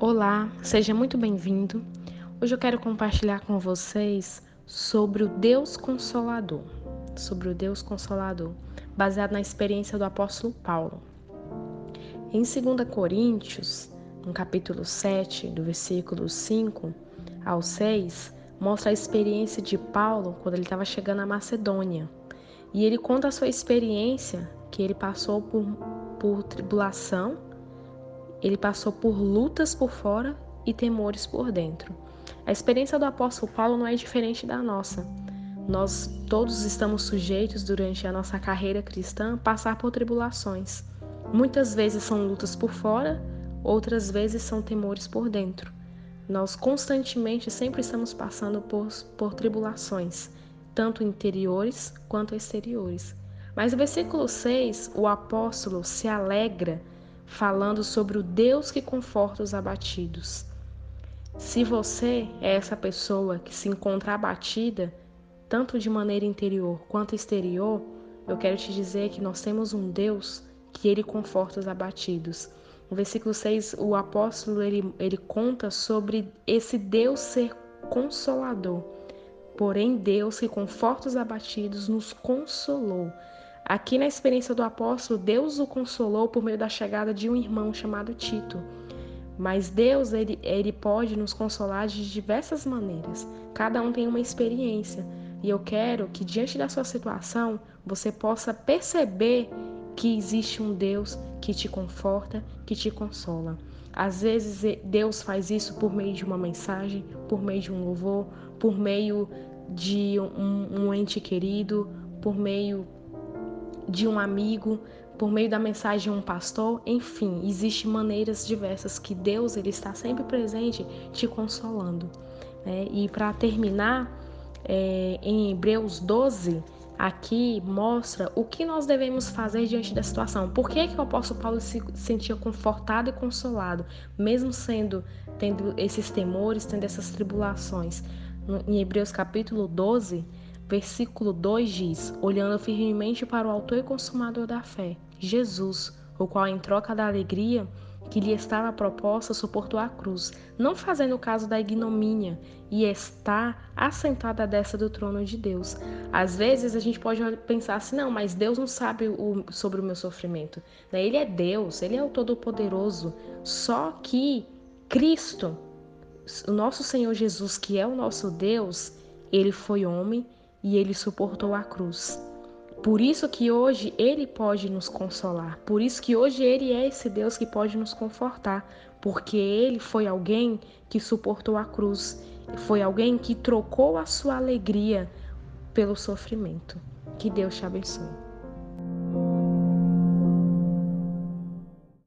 Olá, seja muito bem-vindo. Hoje eu quero compartilhar com vocês sobre o Deus Consolador, sobre o Deus Consolador, baseado na experiência do apóstolo Paulo. Em 2 Coríntios, no capítulo 7, do versículo 5 ao 6, mostra a experiência de Paulo quando ele estava chegando à Macedônia. E ele conta a sua experiência que ele passou por, por tribulação ele passou por lutas por fora e temores por dentro. A experiência do apóstolo Paulo não é diferente da nossa. Nós todos estamos sujeitos durante a nossa carreira cristã a passar por tribulações. Muitas vezes são lutas por fora, outras vezes são temores por dentro. Nós constantemente sempre estamos passando por, por tribulações, tanto interiores quanto exteriores. Mas no versículo 6, o apóstolo se alegra falando sobre o Deus que conforta os abatidos. Se você é essa pessoa que se encontra abatida, tanto de maneira interior quanto exterior, eu quero te dizer que nós temos um Deus que ele conforta os abatidos. No versículo 6, o apóstolo ele, ele conta sobre esse Deus ser consolador. Porém, Deus que conforta os abatidos nos consolou Aqui na experiência do apóstolo, Deus o consolou por meio da chegada de um irmão chamado Tito. Mas Deus, ele, ele pode nos consolar de diversas maneiras. Cada um tem uma experiência. E eu quero que, diante da sua situação, você possa perceber que existe um Deus que te conforta, que te consola. Às vezes, Deus faz isso por meio de uma mensagem, por meio de um louvor, por meio de um, um ente querido, por meio de um amigo, por meio da mensagem de um pastor, enfim, existem maneiras diversas que Deus ele está sempre presente te consolando. Né? E para terminar, é, em Hebreus 12, aqui mostra o que nós devemos fazer diante da situação. Por que, que o apóstolo Paulo se sentia confortado e consolado, mesmo sendo tendo esses temores, tendo essas tribulações? Em Hebreus capítulo 12, Versículo 2 diz: Olhando firmemente para o Autor e Consumador da fé, Jesus, o qual, em troca da alegria que lhe estava proposta, suportou a cruz, não fazendo caso da ignomínia, e está assentado à do trono de Deus. Às vezes a gente pode pensar assim: não, mas Deus não sabe o, sobre o meu sofrimento. Né? Ele é Deus, ele é o Todo-Poderoso. Só que Cristo, o nosso Senhor Jesus, que é o nosso Deus, ele foi homem e ele suportou a cruz. Por isso que hoje ele pode nos consolar. Por isso que hoje ele é esse Deus que pode nos confortar, porque ele foi alguém que suportou a cruz, foi alguém que trocou a sua alegria pelo sofrimento. Que Deus te abençoe.